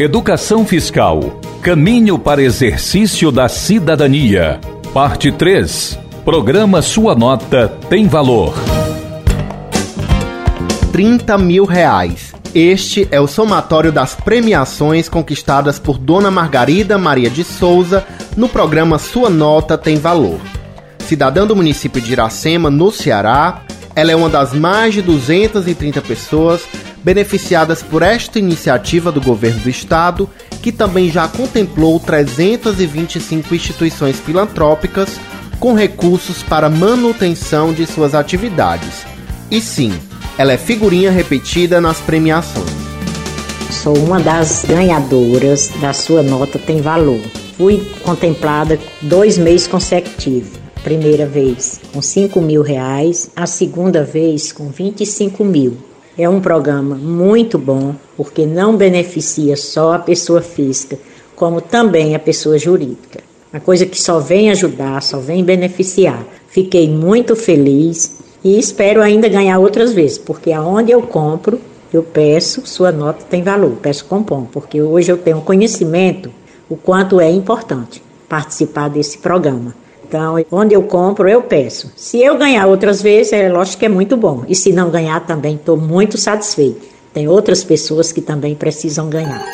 Educação Fiscal Caminho para Exercício da Cidadania. Parte 3. Programa Sua Nota tem Valor. 30 mil reais. Este é o somatório das premiações conquistadas por Dona Margarida Maria de Souza no programa Sua Nota Tem Valor. Cidadã do município de Iracema, no Ceará, ela é uma das mais de 230 pessoas beneficiadas por esta iniciativa do governo do estado, que também já contemplou 325 instituições filantrópicas com recursos para manutenção de suas atividades. E sim, ela é figurinha repetida nas premiações. Sou uma das ganhadoras da sua nota tem valor. Fui contemplada dois meses consecutivos. Primeira vez com 5 mil reais, a segunda vez com 25 mil. É um programa muito bom, porque não beneficia só a pessoa física, como também a pessoa jurídica. Uma coisa que só vem ajudar, só vem beneficiar. Fiquei muito feliz e espero ainda ganhar outras vezes, porque aonde eu compro, eu peço, sua nota tem valor, peço compom, porque hoje eu tenho conhecimento o quanto é importante participar desse programa. Então, onde eu compro, eu peço. Se eu ganhar outras vezes, é lógico que é muito bom. E se não ganhar, também estou muito satisfeito. Tem outras pessoas que também precisam ganhar.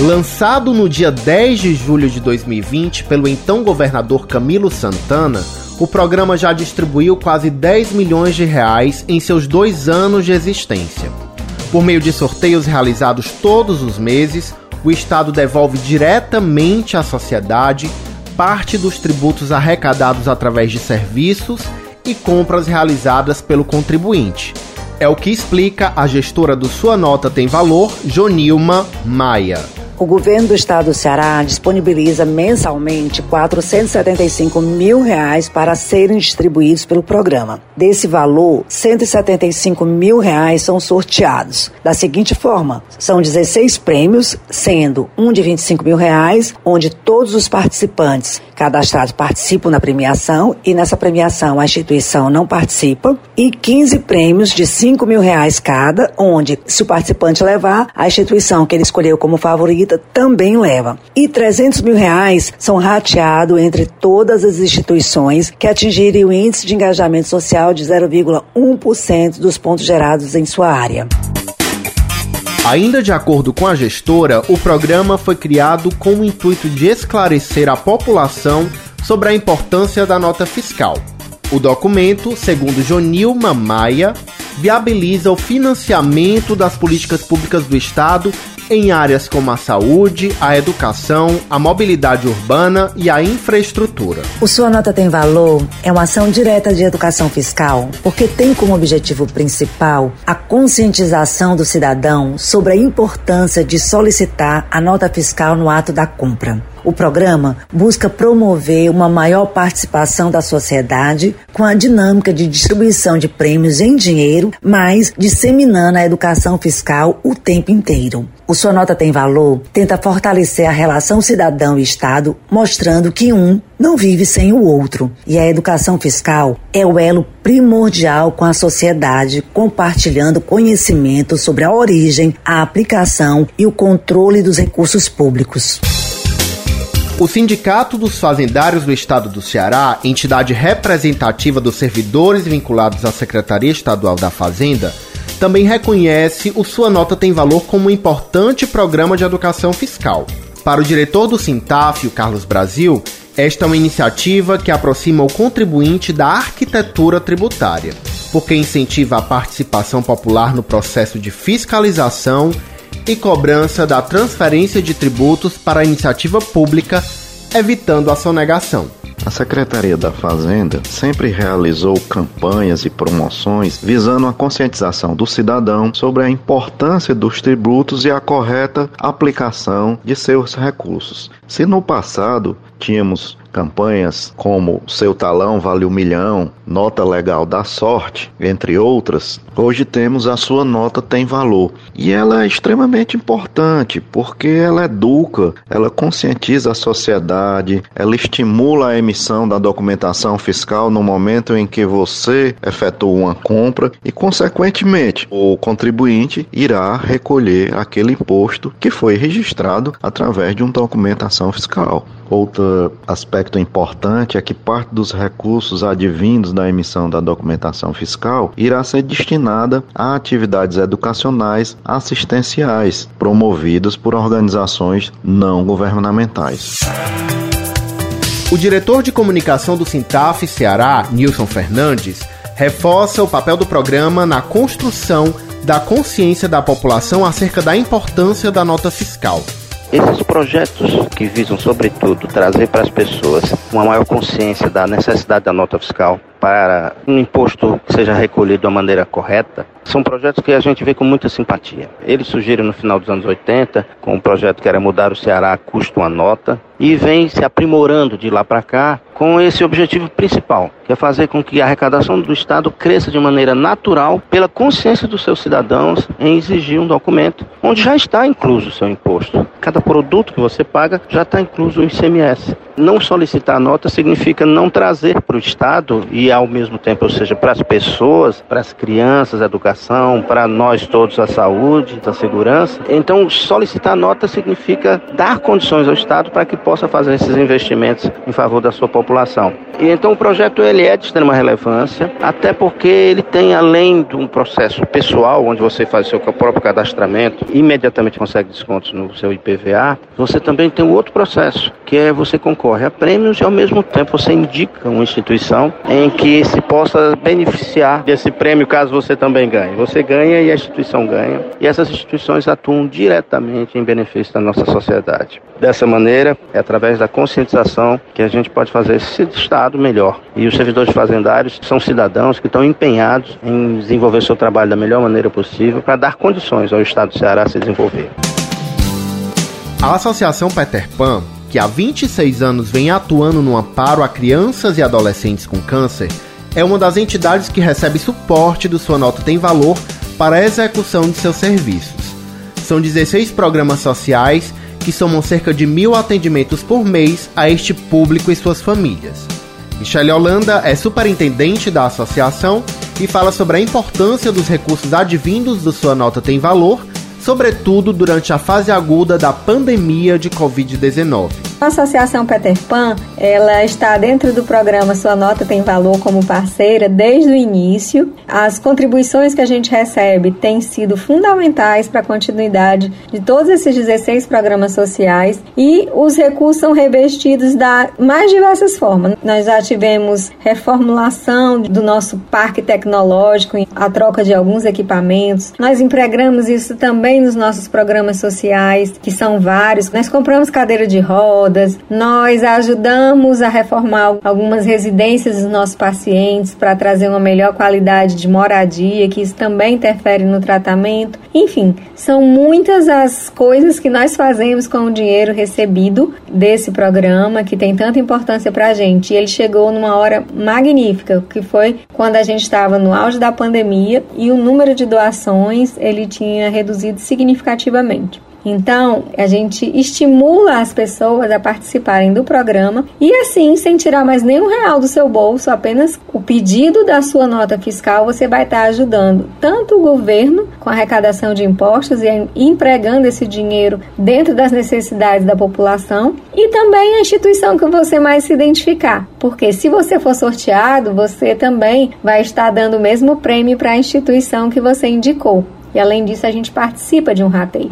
Lançado no dia 10 de julho de 2020 pelo então governador Camilo Santana, o programa já distribuiu quase 10 milhões de reais em seus dois anos de existência. Por meio de sorteios realizados todos os meses, o Estado devolve diretamente à sociedade parte dos tributos arrecadados através de serviços e compras realizadas pelo contribuinte. É o que explica a gestora do Sua Nota Tem Valor, Jonilma Maia. O governo do estado do Ceará disponibiliza mensalmente 475 mil reais para serem distribuídos pelo programa. Desse valor, 175 mil reais são sorteados. Da seguinte forma: são 16 prêmios, sendo um de 25 mil reais, onde todos os participantes cadastrados participam na premiação e nessa premiação a instituição não participa, e 15 prêmios de 5 mil reais cada, onde se o participante levar, a instituição que ele escolheu como favorita também leva. E 300 mil reais são rateados entre todas as instituições que atingirem o índice de engajamento social de 0,1% dos pontos gerados em sua área. Ainda de acordo com a gestora, o programa foi criado com o intuito de esclarecer a população sobre a importância da nota fiscal. O documento, segundo Jonilma Maia, viabiliza o financiamento das políticas públicas do Estado em áreas como a saúde, a educação, a mobilidade urbana e a infraestrutura. O Sua Nota Tem Valor é uma ação direta de educação fiscal, porque tem como objetivo principal a conscientização do cidadão sobre a importância de solicitar a nota fiscal no ato da compra. O programa busca promover uma maior participação da sociedade com a dinâmica de distribuição de prêmios em dinheiro, mas disseminando a educação fiscal o tempo inteiro. O Sua Nota Tem Valor tenta fortalecer a relação cidadão e Estado, mostrando que um não vive sem o outro. E a educação fiscal é o elo primordial com a sociedade, compartilhando conhecimento sobre a origem, a aplicação e o controle dos recursos públicos. O Sindicato dos Fazendários do Estado do Ceará, entidade representativa dos servidores vinculados à Secretaria Estadual da Fazenda, também reconhece o Sua Nota Tem Valor como um importante programa de educação fiscal. Para o diretor do Sintaf, o Carlos Brasil, esta é uma iniciativa que aproxima o contribuinte da arquitetura tributária, porque incentiva a participação popular no processo de fiscalização e cobrança da transferência de tributos para a iniciativa pública, evitando a sonegação. A Secretaria da Fazenda sempre realizou campanhas e promoções visando a conscientização do cidadão sobre a importância dos tributos e a correta aplicação de seus recursos. Se no passado tínhamos campanhas como Seu Talão Vale um Milhão, Nota Legal da Sorte, entre outras, hoje temos a sua nota tem valor. E ela é extremamente importante porque ela educa, ela conscientiza a sociedade, ela estimula a emissão da documentação fiscal no momento em que você efetua uma compra e, consequentemente, o contribuinte irá recolher aquele imposto que foi registrado através de uma documentação fiscal. Outro aspecto importante é que parte dos recursos advindos da emissão da documentação fiscal irá ser destinada a atividades educacionais assistenciais promovidas por organizações não governamentais. O diretor de comunicação do Sintaf Ceará, Nilson Fernandes, reforça o papel do programa na construção da consciência da população acerca da importância da nota fiscal. Esses projetos que visam, sobretudo, trazer para as pessoas uma maior consciência da necessidade da nota fiscal para um imposto que seja recolhido da maneira correta, são projetos que a gente vê com muita simpatia. Eles surgiram no final dos anos 80, com um projeto que era mudar o Ceará a custo uma nota, e vem se aprimorando de lá para cá com esse objetivo principal, que é fazer com que a arrecadação do Estado cresça de maneira natural pela consciência dos seus cidadãos em exigir um documento onde já está incluso o seu imposto. Cada produto que você paga já está incluso o ICMS. Não solicitar nota significa não trazer para o Estado e ao mesmo tempo, ou seja, para as pessoas, para as crianças, a educação, para nós todos a saúde, a segurança. Então, solicitar nota significa dar condições ao Estado para que possa fazer esses investimentos em favor da sua população. E então o projeto ele é de extrema relevância, até porque ele tem além de um processo pessoal onde você faz o seu próprio cadastramento, imediatamente consegue descontos no seu IPVA, você também tem um outro processo, que é você concorre a prêmios e ao mesmo tempo você indica uma instituição em que se possa beneficiar desse prêmio caso você também ganhe. Você ganha e a instituição ganha. E essas instituições atuam diretamente em benefício da nossa sociedade. Dessa maneira, é através da conscientização que a gente pode fazer esse Estado melhor. E os servidores fazendários são cidadãos que estão empenhados em desenvolver seu trabalho da melhor maneira possível para dar condições ao Estado do Ceará se desenvolver. A Associação Peter Pan, que há 26 anos vem atuando no amparo a crianças e adolescentes com câncer, é uma das entidades que recebe suporte do Sua Nota Tem Valor para a execução de seus serviços. São 16 programas sociais que somam cerca de mil atendimentos por mês a este público e suas famílias. Michele Holanda é superintendente da associação e fala sobre a importância dos recursos advindos do Sua Nota Tem Valor, sobretudo durante a fase aguda da pandemia de Covid-19. A Associação Peter Pan, ela está dentro do programa Sua Nota Tem Valor como parceira desde o início. As contribuições que a gente recebe têm sido fundamentais para a continuidade de todos esses 16 programas sociais e os recursos são revestidos da mais diversas formas. Nós já tivemos reformulação do nosso parque tecnológico, a troca de alguns equipamentos. Nós empregamos isso também nos nossos programas sociais, que são vários. Nós compramos cadeira de roda, rodas. Nós ajudamos a reformar algumas residências dos nossos pacientes para trazer uma melhor qualidade de moradia, que isso também interfere no tratamento. Enfim, são muitas as coisas que nós fazemos com o dinheiro recebido desse programa que tem tanta importância para a gente. E ele chegou numa hora magnífica, que foi quando a gente estava no auge da pandemia e o número de doações ele tinha reduzido significativamente. Então, a gente estimula as pessoas a participarem do programa e assim, sem tirar mais nenhum real do seu bolso, apenas o pedido da sua nota fiscal, você vai estar ajudando tanto o governo com a arrecadação de impostos e empregando esse dinheiro dentro das necessidades da população e também a instituição que você mais se identificar. Porque se você for sorteado, você também vai estar dando o mesmo prêmio para a instituição que você indicou. E além disso, a gente participa de um rateio.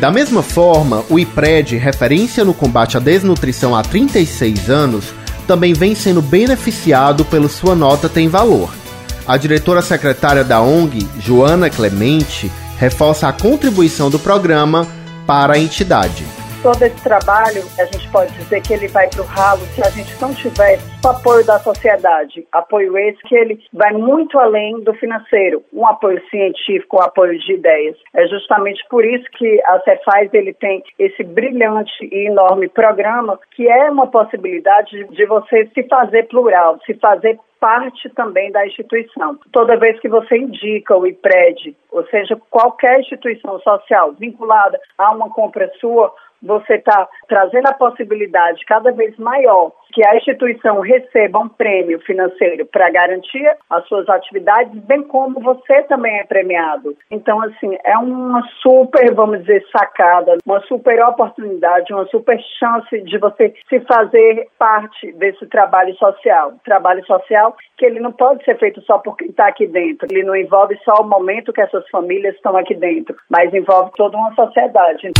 Da mesma forma, o IPRED, referência no combate à desnutrição há 36 anos, também vem sendo beneficiado pelo Sua Nota Tem Valor. A diretora secretária da ONG, Joana Clemente, reforça a contribuição do programa para a entidade. Todo esse trabalho, a gente pode dizer que ele vai para o ralo se a gente não tiver o apoio da sociedade. Apoio esse que ele vai muito além do financeiro, um apoio científico, um apoio de ideias. É justamente por isso que a Cefaz ele tem esse brilhante e enorme programa que é uma possibilidade de você se fazer plural, se fazer parte também da instituição. Toda vez que você indica o IPRED, ou seja, qualquer instituição social vinculada a uma compra sua, você está trazendo a possibilidade cada vez maior que a instituição receba um prêmio financeiro para garantir as suas atividades, bem como você também é premiado. Então, assim, é uma super, vamos dizer, sacada, uma super oportunidade, uma super chance de você se fazer parte desse trabalho social. Trabalho social que ele não pode ser feito só por quem está aqui dentro. Ele não envolve só o momento que essas famílias estão aqui dentro, mas envolve toda uma sociedade.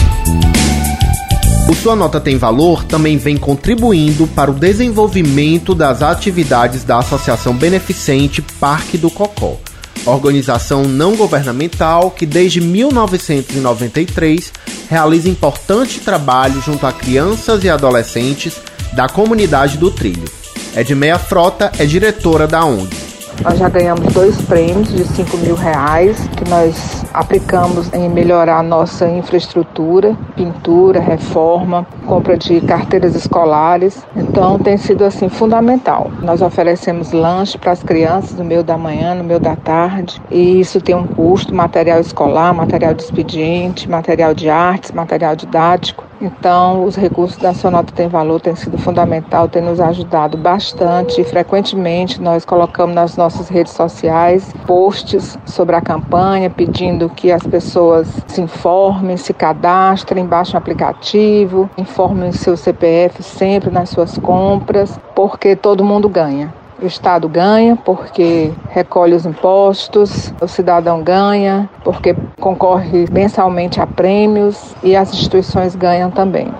O Sua Nota Tem Valor também vem contribuindo para o desenvolvimento das atividades da Associação Beneficente Parque do Cocó, organização não governamental que desde 1993 realiza importante trabalho junto a crianças e adolescentes da comunidade do Trilho. Edmeia Frota é diretora da ONG. Nós já ganhamos dois prêmios de 5 mil reais que nós aplicamos em melhorar a nossa infraestrutura, pintura, reforma, compra de carteiras escolares. Então tem sido assim fundamental. Nós oferecemos lanche para as crianças no meio da manhã, no meio da tarde, e isso tem um custo, material escolar, material de expediente, material de artes, material didático. Então, os recursos da Sonota Tem Valor têm sido fundamental, têm nos ajudado bastante. Frequentemente, nós colocamos nas nossas redes sociais posts sobre a campanha, pedindo que as pessoas se informem, se cadastrem, baixem o aplicativo, informem seu CPF sempre nas suas compras, porque todo mundo ganha. O Estado ganha porque recolhe os impostos, o cidadão ganha porque concorre mensalmente a prêmios e as instituições ganham também.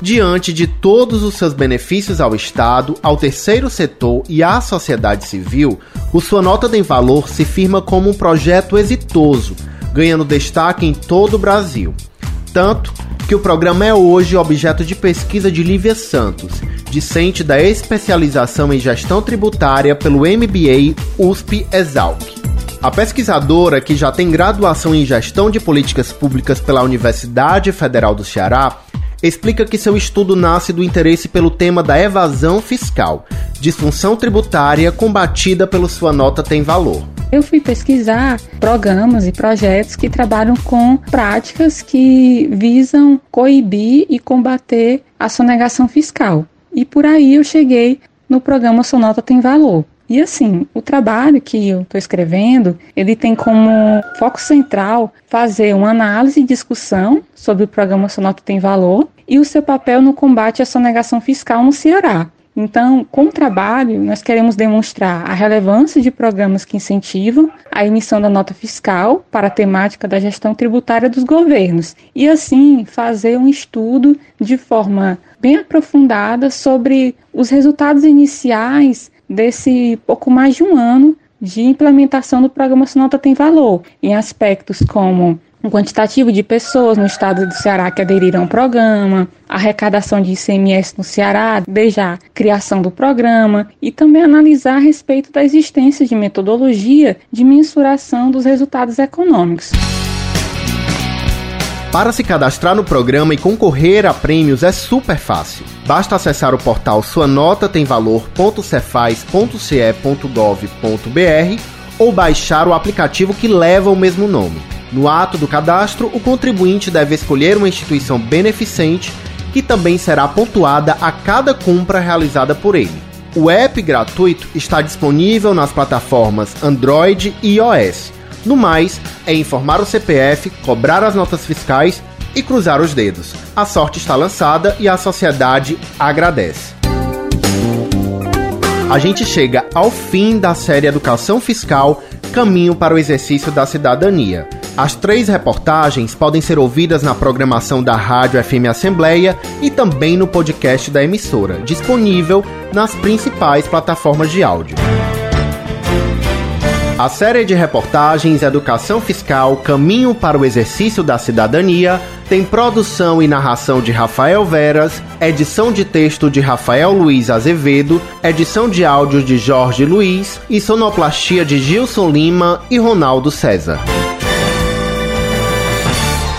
Diante de todos os seus benefícios ao Estado, ao terceiro setor e à sociedade civil, o Sua Nota tem Valor se firma como um projeto exitoso, ganhando destaque em todo o Brasil. Tanto que o programa é hoje objeto de pesquisa de Lívia Santos, discente da especialização em gestão tributária pelo MBA USP Exalc. A pesquisadora, que já tem graduação em gestão de políticas públicas pela Universidade Federal do Ceará, explica que seu estudo nasce do interesse pelo tema da evasão fiscal, disfunção tributária combatida pelo Sua Nota Tem Valor. Eu fui pesquisar programas e projetos que trabalham com práticas que visam coibir e combater a sonegação fiscal. E por aí eu cheguei no programa Sonota Tem Valor. E assim, o trabalho que eu estou escrevendo, ele tem como foco central fazer uma análise e discussão sobre o programa Sonota Tem Valor e o seu papel no combate à sonegação fiscal no Ceará. Então, com o trabalho, nós queremos demonstrar a relevância de programas que incentivam a emissão da nota fiscal para a temática da gestão tributária dos governos e, assim, fazer um estudo de forma bem aprofundada sobre os resultados iniciais desse pouco mais de um ano de implementação do programa Sonota Tem Valor, em aspectos como um quantitativo de pessoas no estado do Ceará que aderiram ao programa, a arrecadação de ICMS no Ceará desde a criação do programa e também analisar a respeito da existência de metodologia de mensuração dos resultados econômicos. Para se cadastrar no programa e concorrer a prêmios é super fácil. Basta acessar o portal suanotatemvalor.cefaz.ce.gov.br ou baixar o aplicativo que leva o mesmo nome. No ato do cadastro, o contribuinte deve escolher uma instituição beneficente que também será pontuada a cada compra realizada por ele. O app gratuito está disponível nas plataformas Android e iOS no mais, é informar o CPF, cobrar as notas fiscais e cruzar os dedos. A sorte está lançada e a sociedade agradece. A gente chega ao fim da série Educação Fiscal Caminho para o Exercício da Cidadania. As três reportagens podem ser ouvidas na programação da Rádio FM Assembleia e também no podcast da emissora, disponível nas principais plataformas de áudio. A série de reportagens Educação Fiscal Caminho para o Exercício da Cidadania tem produção e narração de Rafael Veras, edição de texto de Rafael Luiz Azevedo, edição de áudio de Jorge Luiz e sonoplastia de Gilson Lima e Ronaldo César.